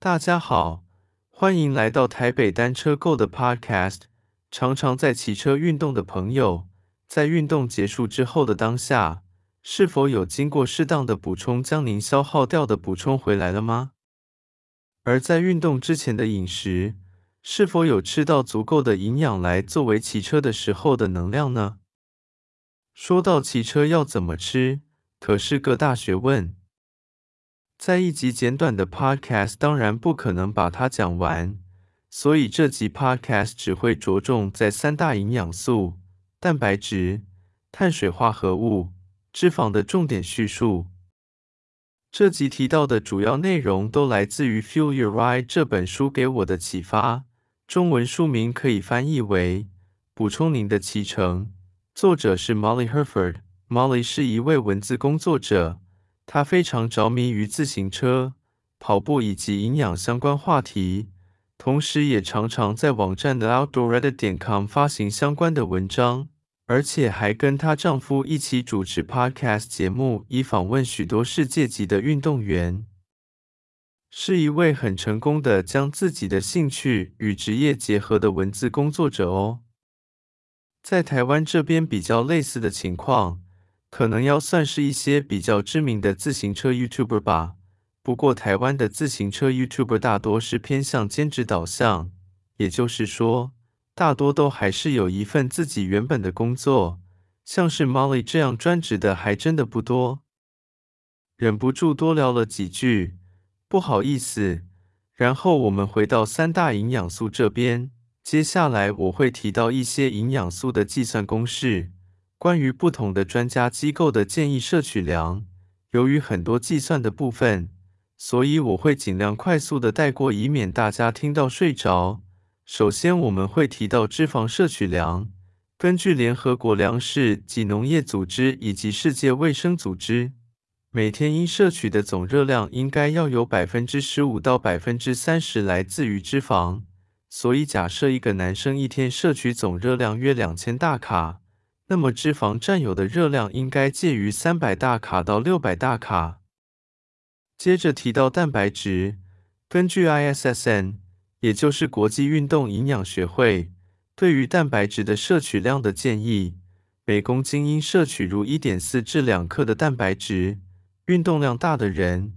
大家好，欢迎来到台北单车购的 Podcast。常常在骑车运动的朋友，在运动结束之后的当下，是否有经过适当的补充，将您消耗掉的补充回来了吗？而在运动之前的饮食，是否有吃到足够的营养来作为骑车的时候的能量呢？说到骑车要怎么吃，可是个大学问。在一集简短的 Podcast，当然不可能把它讲完。所以这集 Podcast 只会着重在三大营养素：蛋白质、碳水化合物、脂肪的重点叙述。这集提到的主要内容都来自于《Fuel Your Ride》这本书给我的启发。中文书名可以翻译为《补充您的骑程》，作者是 Molly Herford。Molly 是一位文字工作者，她非常着迷于自行车、跑步以及营养相关话题。同时，也常常在网站的 OutdoorReddit.com 发行相关的文章，而且还跟她丈夫一起主持 Podcast 节目，以访问许多世界级的运动员，是一位很成功的将自己的兴趣与职业结合的文字工作者哦。在台湾这边比较类似的情况，可能要算是一些比较知名的自行车 YouTuber 吧。不过，台湾的自行车 YouTuber 大多是偏向兼职导向，也就是说，大多都还是有一份自己原本的工作。像是 Molly 这样专职的还真的不多。忍不住多聊了几句，不好意思。然后我们回到三大营养素这边，接下来我会提到一些营养素的计算公式，关于不同的专家机构的建议摄取量，由于很多计算的部分。所以我会尽量快速的带过，以免大家听到睡着。首先，我们会提到脂肪摄取量。根据联合国粮食及农业组织以及世界卫生组织，每天应摄取的总热量应该要有百分之十五到百分之三十来自于脂肪。所以，假设一个男生一天摄取总热量约两千大卡，那么脂肪占有的热量应该介于三百大卡到六百大卡。接着提到蛋白质，根据 ISSN，也就是国际运动营养学会，对于蛋白质的摄取量的建议，每公斤应摄取如一点四至两克的蛋白质。运动量大的人，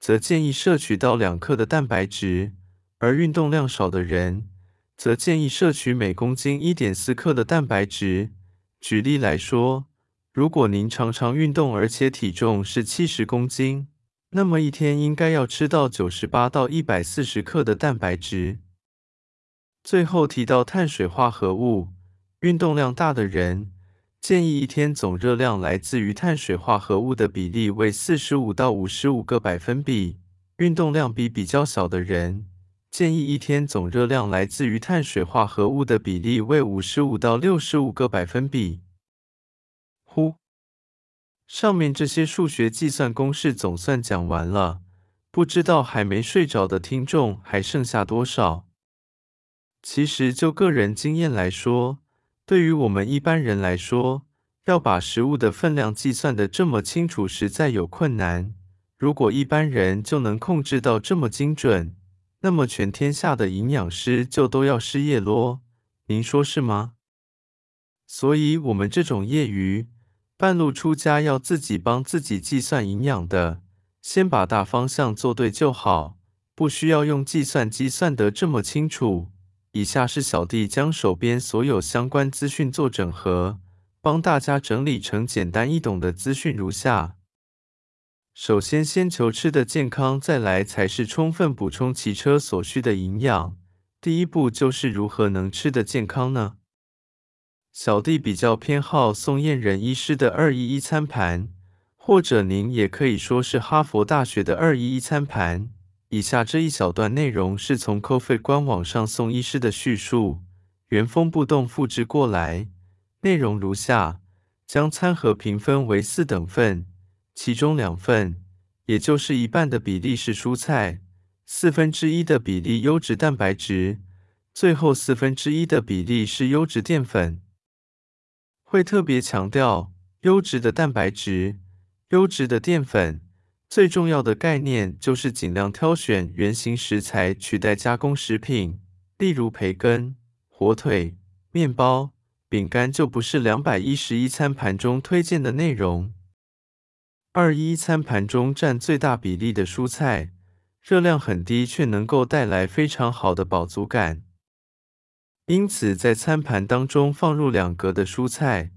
则建议摄取到两克的蛋白质，而运动量少的人，则建议摄取每公斤一点四克的蛋白质。举例来说，如果您常常运动，而且体重是七十公斤，那么一天应该要吃到九十八到一百四十克的蛋白质。最后提到碳水化合物，运动量大的人建议一天总热量来自于碳水化合物的比例为四十五到五十五个百分比。运动量比比较小的人建议一天总热量来自于碳水化合物的比例为五十五到六十五个百分比。呼。上面这些数学计算公式总算讲完了，不知道还没睡着的听众还剩下多少？其实就个人经验来说，对于我们一般人来说，要把食物的分量计算的这么清楚，实在有困难。如果一般人就能控制到这么精准，那么全天下的营养师就都要失业咯。您说是吗？所以，我们这种业余。半路出家要自己帮自己计算营养的，先把大方向做对就好，不需要用计算机算得这么清楚。以下是小弟将手边所有相关资讯做整合，帮大家整理成简单易懂的资讯如下：首先，先求吃的健康，再来才是充分补充骑车所需的营养。第一步就是如何能吃得健康呢？小弟比较偏好宋燕仁医师的二一一餐盘，或者您也可以说是哈佛大学的二一一餐盘。以下这一小段内容是从 CoFit 官网上宋医师的叙述，原封不动复制过来，内容如下：将餐盒平分为四等份，其中两份，也就是一半的比例是蔬菜，四分之一的比例优质蛋白质，最后四分之一的比例是优质淀粉。会特别强调优质的蛋白质、优质的淀粉，最重要的概念就是尽量挑选原型食材取代加工食品，例如培根、火腿、面包、饼干就不是两百一十一餐盘中推荐的内容。二一餐盘中占最大比例的蔬菜，热量很低，却能够带来非常好的饱足感。因此，在餐盘当中放入两格的蔬菜，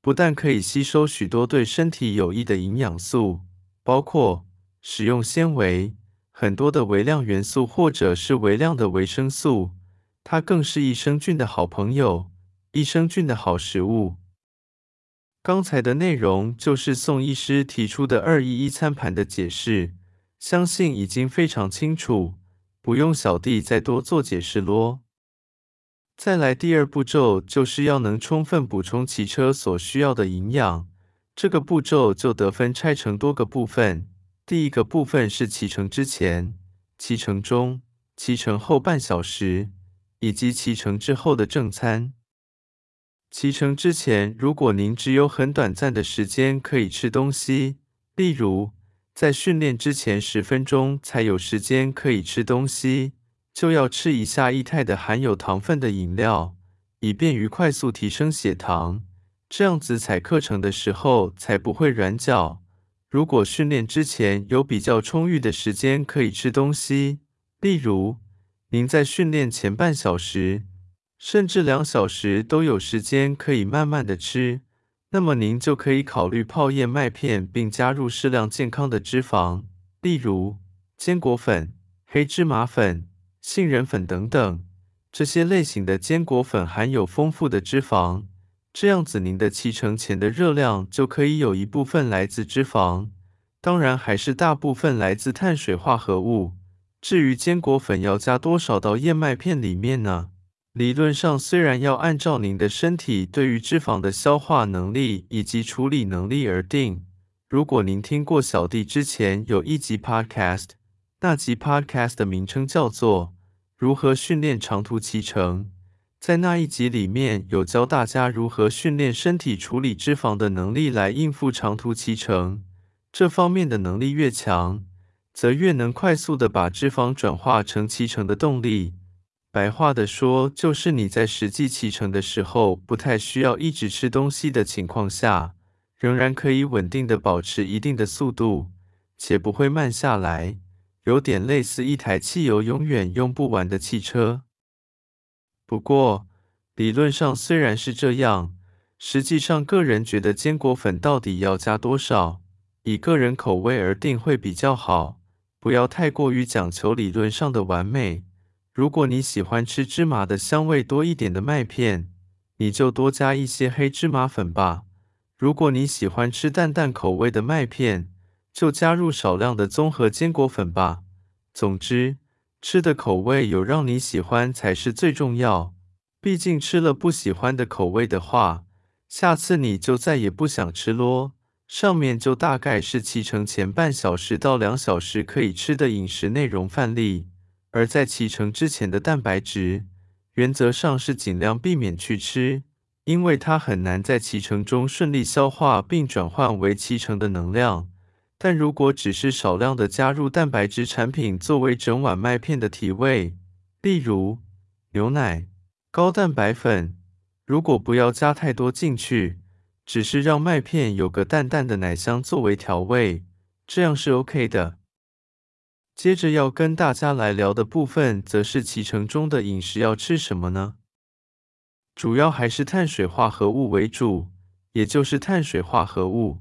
不但可以吸收许多对身体有益的营养素，包括食用纤维、很多的微量元素或者是微量的维生素，它更是益生菌的好朋友，益生菌的好食物。刚才的内容就是宋医师提出的二一一餐盘的解释，相信已经非常清楚，不用小弟再多做解释咯。再来第二步骤，就是要能充分补充骑车所需要的营养。这个步骤就得分拆成多个部分。第一个部分是骑乘之前、骑乘中、骑乘后半小时，以及骑乘之后的正餐。骑乘之前，如果您只有很短暂的时间可以吃东西，例如在训练之前十分钟才有时间可以吃东西。就要吃一下液态的含有糖分的饮料，以便于快速提升血糖，这样子踩课程的时候才不会软脚。如果训练之前有比较充裕的时间可以吃东西，例如您在训练前半小时甚至两小时都有时间可以慢慢的吃，那么您就可以考虑泡燕麦片，并加入适量健康的脂肪，例如坚果粉、黑芝麻粉。杏仁粉等等，这些类型的坚果粉含有丰富的脂肪，这样子您的骑乘前的热量就可以有一部分来自脂肪，当然还是大部分来自碳水化合物。至于坚果粉要加多少到燕麦片里面呢？理论上虽然要按照您的身体对于脂肪的消化能力以及处理能力而定。如果您听过小弟之前有一集 Podcast。那集 Podcast 的名称叫做《如何训练长途骑乘》。在那一集里面有教大家如何训练身体处理脂肪的能力来应付长途骑乘。这方面的能力越强，则越能快速的把脂肪转化成骑乘的动力。白话的说，就是你在实际骑乘的时候，不太需要一直吃东西的情况下，仍然可以稳定的保持一定的速度，且不会慢下来。有点类似一台汽油永远用不完的汽车。不过，理论上虽然是这样，实际上个人觉得坚果粉到底要加多少，以个人口味而定会比较好，不要太过于讲求理论上的完美。如果你喜欢吃芝麻的香味多一点的麦片，你就多加一些黑芝麻粉吧。如果你喜欢吃淡淡口味的麦片，就加入少量的综合坚果粉吧。总之，吃的口味有让你喜欢才是最重要。毕竟吃了不喜欢的口味的话，下次你就再也不想吃咯。上面就大概是骑乘前半小时到两小时可以吃的饮食内容范例。而在骑乘之前的蛋白质，原则上是尽量避免去吃，因为它很难在骑乘中顺利消化并转换为骑乘的能量。但如果只是少量的加入蛋白质产品作为整碗麦片的提味，例如牛奶、高蛋白粉，如果不要加太多进去，只是让麦片有个淡淡的奶香作为调味，这样是 OK 的。接着要跟大家来聊的部分，则是骑乘中的饮食要吃什么呢？主要还是碳水化合物为主，也就是碳水化合物。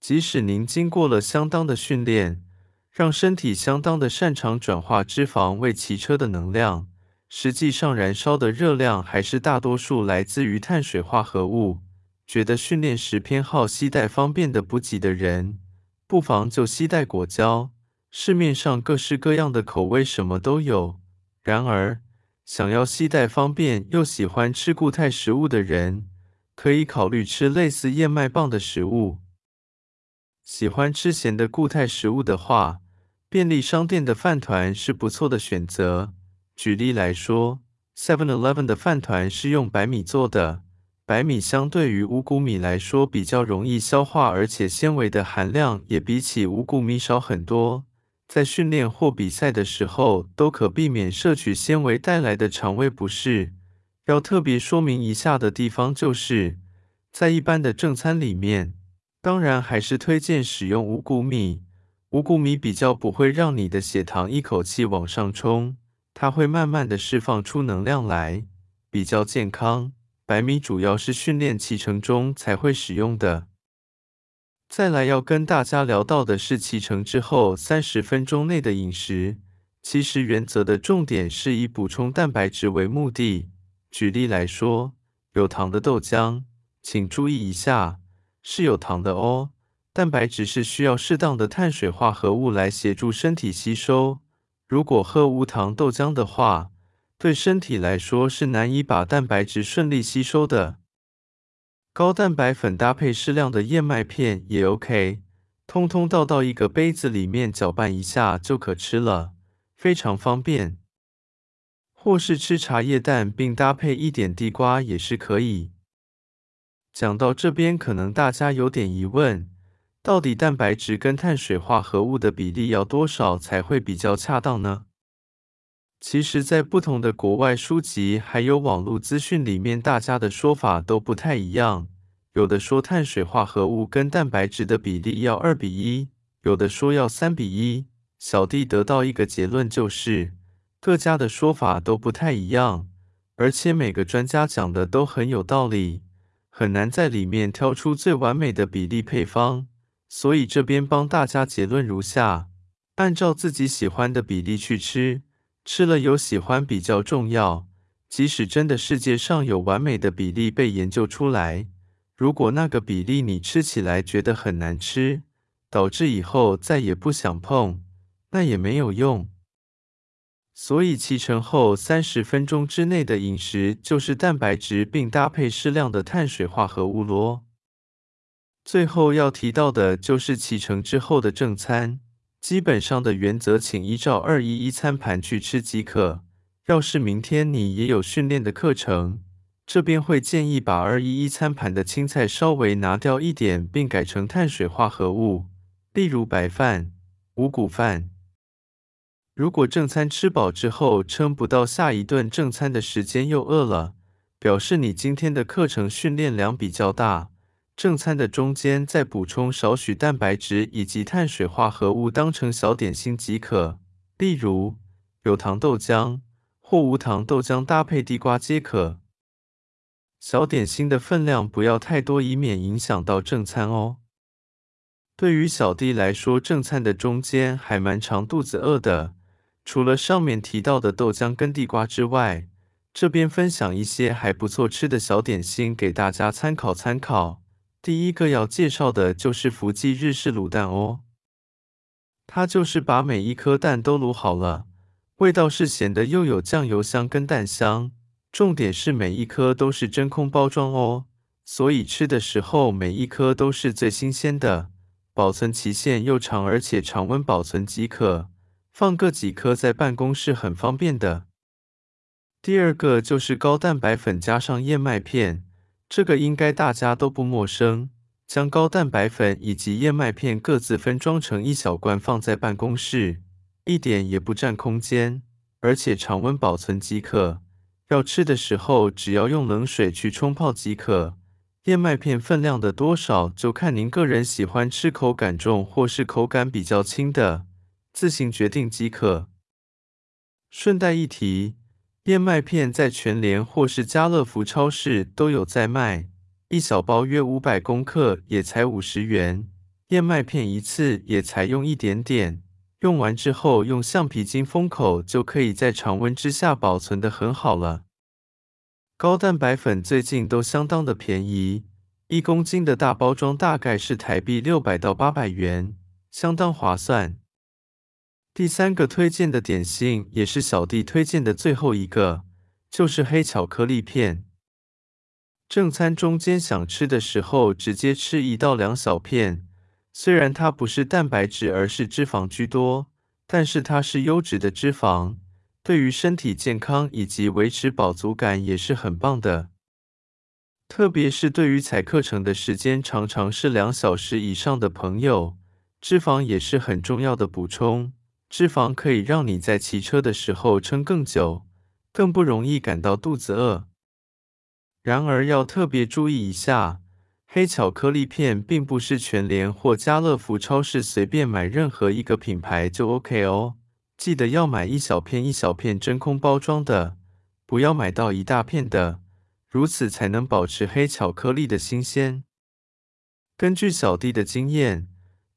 即使您经过了相当的训练，让身体相当的擅长转化脂肪为骑车的能量，实际上燃烧的热量还是大多数来自于碳水化合物。觉得训练时偏好携带方便的补给的人，不妨就携带果胶。市面上各式各样的口味什么都有。然而，想要携带方便又喜欢吃固态食物的人，可以考虑吃类似燕麦棒的食物。喜欢吃咸的固态食物的话，便利商店的饭团是不错的选择。举例来说，Seven Eleven 的饭团是用白米做的，白米相对于五谷米来说比较容易消化，而且纤维的含量也比起五谷米少很多。在训练或比赛的时候，都可避免摄取纤维带来的肠胃不适。要特别说明一下的地方就是，在一般的正餐里面，当然还是推荐使用五谷米。五谷米比较不会让你的血糖一口气往上冲，它会慢慢的释放出能量来，比较健康。白米主要是训练骑乘中才会使用的。再来要跟大家聊到的是骑乘之后三十分钟内的饮食。其实原则的重点是以补充蛋白质为目的。举例来说，有糖的豆浆，请注意一下，是有糖的哦。蛋白质是需要适当的碳水化合物来协助身体吸收。如果喝无糖豆浆的话，对身体来说是难以把蛋白质顺利吸收的。高蛋白粉搭配适量的燕麦片也 OK，通通倒到一个杯子里面搅拌一下就可吃了，非常方便。或是吃茶叶蛋并搭配一点地瓜也是可以。讲到这边，可能大家有点疑问，到底蛋白质跟碳水化合物的比例要多少才会比较恰当呢？其实，在不同的国外书籍还有网络资讯里面，大家的说法都不太一样。有的说碳水化合物跟蛋白质的比例要二比一，有的说要三比一。小弟得到一个结论，就是各家的说法都不太一样，而且每个专家讲的都很有道理，很难在里面挑出最完美的比例配方。所以这边帮大家结论如下：按照自己喜欢的比例去吃。吃了有喜欢比较重要，即使真的世界上有完美的比例被研究出来，如果那个比例你吃起来觉得很难吃，导致以后再也不想碰，那也没有用。所以骑乘后三十分钟之内的饮食就是蛋白质并搭配适量的碳水化合物咯。最后要提到的就是骑乘之后的正餐。基本上的原则，请依照二一一餐盘去吃即可。要是明天你也有训练的课程，这边会建议把二一一餐盘的青菜稍微拿掉一点，并改成碳水化合物，例如白饭、五谷饭。如果正餐吃饱之后撑不到下一顿正餐的时间又饿了，表示你今天的课程训练量比较大。正餐的中间再补充少许蛋白质以及碳水化合物，当成小点心即可。例如有糖豆浆或无糖豆浆搭配地瓜皆可。小点心的分量不要太多，以免影响到正餐哦。对于小弟来说，正餐的中间还蛮长肚子饿的。除了上面提到的豆浆跟地瓜之外，这边分享一些还不错吃的小点心给大家参考参考。第一个要介绍的就是福记日式卤蛋哦，它就是把每一颗蛋都卤好了，味道是咸的，又有酱油香跟蛋香，重点是每一颗都是真空包装哦，所以吃的时候每一颗都是最新鲜的，保存期限又长，而且常温保存即可，放个几颗在办公室很方便的。第二个就是高蛋白粉加上燕麦片。这个应该大家都不陌生，将高蛋白粉以及燕麦片各自分装成一小罐，放在办公室，一点也不占空间，而且常温保存即可。要吃的时候，只要用冷水去冲泡即可。燕麦片分量的多少，就看您个人喜欢吃口感重或是口感比较轻的，自行决定即可。顺带一提。燕麦片在全联或是家乐福超市都有在卖，一小包约五百公克，也才五十元。燕麦片一次也才用一点点，用完之后用橡皮筋封口，就可以在常温之下保存得很好了。高蛋白粉最近都相当的便宜，一公斤的大包装大概是台币六百到八百元，相当划算。第三个推荐的点心，也是小弟推荐的最后一个，就是黑巧克力片。正餐中间想吃的时候，直接吃一到两小片。虽然它不是蛋白质，而是脂肪居多，但是它是优质的脂肪，对于身体健康以及维持饱足感也是很棒的。特别是对于踩课程的时间常常是两小时以上的朋友，脂肪也是很重要的补充。脂肪可以让你在骑车的时候撑更久，更不容易感到肚子饿。然而要特别注意一下，黑巧克力片并不是全联或家乐福超市随便买任何一个品牌就 OK 哦。记得要买一小片一小片真空包装的，不要买到一大片的，如此才能保持黑巧克力的新鲜。根据小弟的经验，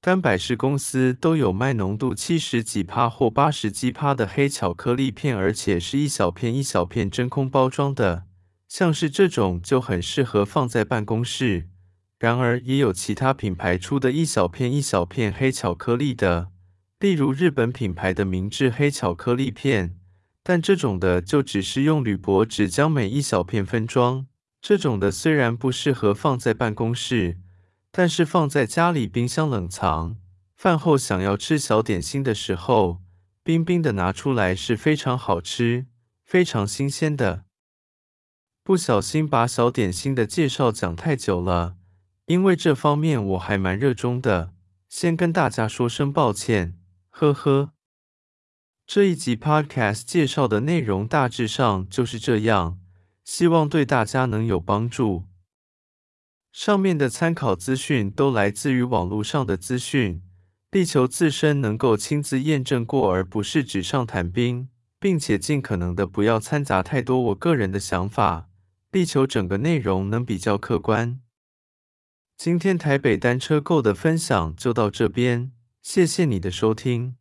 干百事公司都有卖浓度七十几趴或八十几趴的黑巧克力片，而且是一小片一小片真空包装的，像是这种就很适合放在办公室。然而，也有其他品牌出的一小片一小片黑巧克力的。例如日本品牌的明治黑巧克力片，但这种的就只是用铝箔纸将每一小片分装。这种的虽然不适合放在办公室，但是放在家里冰箱冷藏，饭后想要吃小点心的时候，冰冰的拿出来是非常好吃、非常新鲜的。不小心把小点心的介绍讲太久了，因为这方面我还蛮热衷的，先跟大家说声抱歉。呵呵，这一集 Podcast 介绍的内容大致上就是这样，希望对大家能有帮助。上面的参考资讯都来自于网络上的资讯，力求自身能够亲自验证过，而不是纸上谈兵，并且尽可能的不要掺杂太多我个人的想法，力求整个内容能比较客观。今天台北单车购的分享就到这边。谢谢你的收听。